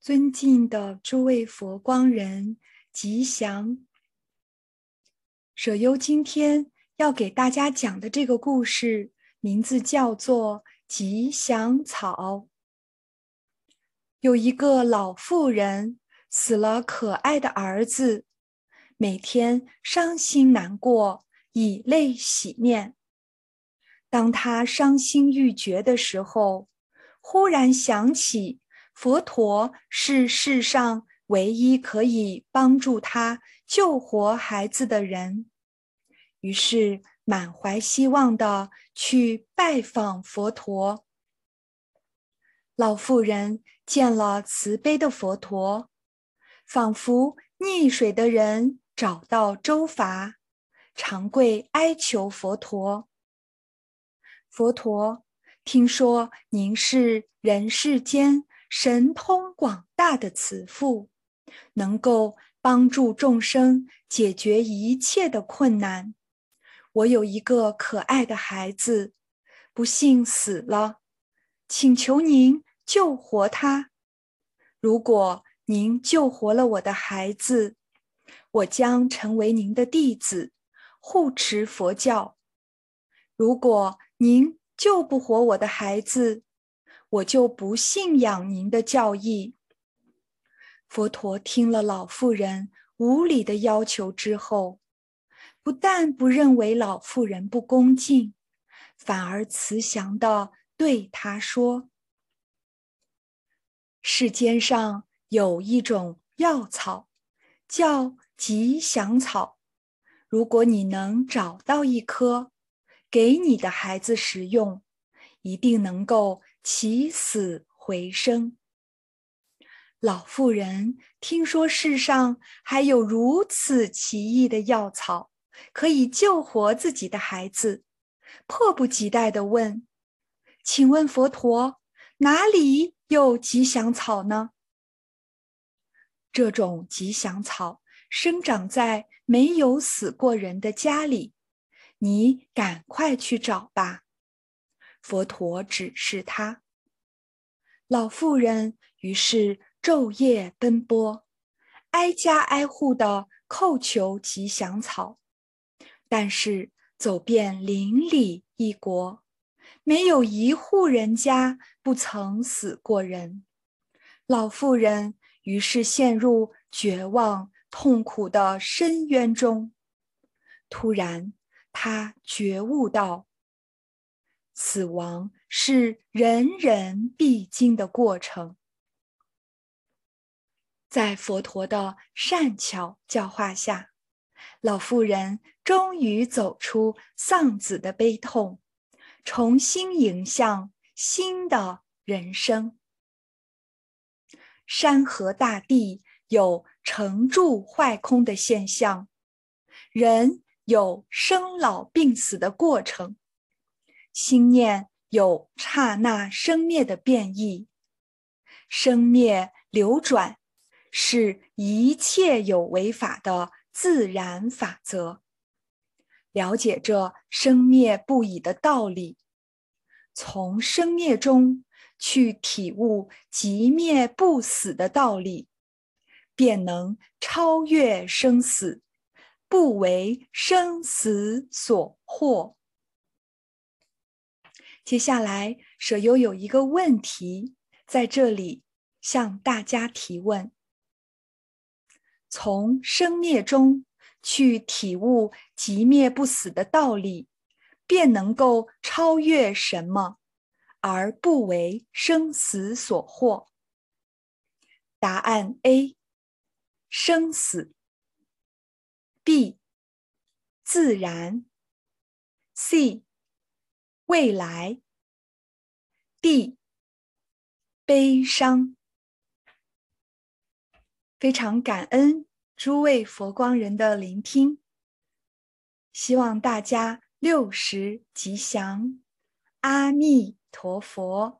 尊敬的诸位佛光人，吉祥！舍优今天要给大家讲的这个故事，名字叫做《吉祥草》。有一个老妇人死了可爱的儿子，每天伤心难过，以泪洗面。当他伤心欲绝的时候，忽然想起。佛陀是世上唯一可以帮助他救活孩子的人，于是满怀希望的去拜访佛陀。老妇人见了慈悲的佛陀，仿佛溺水的人找到舟筏，长跪哀求佛陀：“佛陀，听说您是人世间。”神通广大的慈父，能够帮助众生解决一切的困难。我有一个可爱的孩子，不幸死了，请求您救活他。如果您救活了我的孩子，我将成为您的弟子，护持佛教。如果您救不活我的孩子，我就不信仰您的教义。佛陀听了老妇人无理的要求之后，不但不认为老妇人不恭敬，反而慈祥的对她说：“世间上有一种药草，叫吉祥草。如果你能找到一颗，给你的孩子食用，一定能够。”起死回生。老妇人听说世上还有如此奇异的药草，可以救活自己的孩子，迫不及待地问：“请问佛陀，哪里有吉祥草呢？”这种吉祥草生长在没有死过人的家里，你赶快去找吧。佛陀指示他，老妇人于是昼夜奔波，挨家挨户的叩求吉祥草，但是走遍邻里一国，没有一户人家不曾死过人。老妇人于是陷入绝望痛苦的深渊中。突然，她觉悟到。死亡是人人必经的过程，在佛陀的善巧教化下，老妇人终于走出丧子的悲痛，重新迎向新的人生。山河大地有成住坏空的现象，人有生老病死的过程。心念有刹那生灭的变异，生灭流转是一切有为法的自然法则。了解这生灭不已的道理，从生灭中去体悟即灭不死的道理，便能超越生死，不为生死所惑。接下来，舍友有一个问题在这里向大家提问：从生灭中去体悟即灭不死的道理，便能够超越什么，而不为生死所惑？答案 A：生死。B：自然。C。未来，D，悲伤。非常感恩诸位佛光人的聆听，希望大家六时吉祥，阿弥陀佛。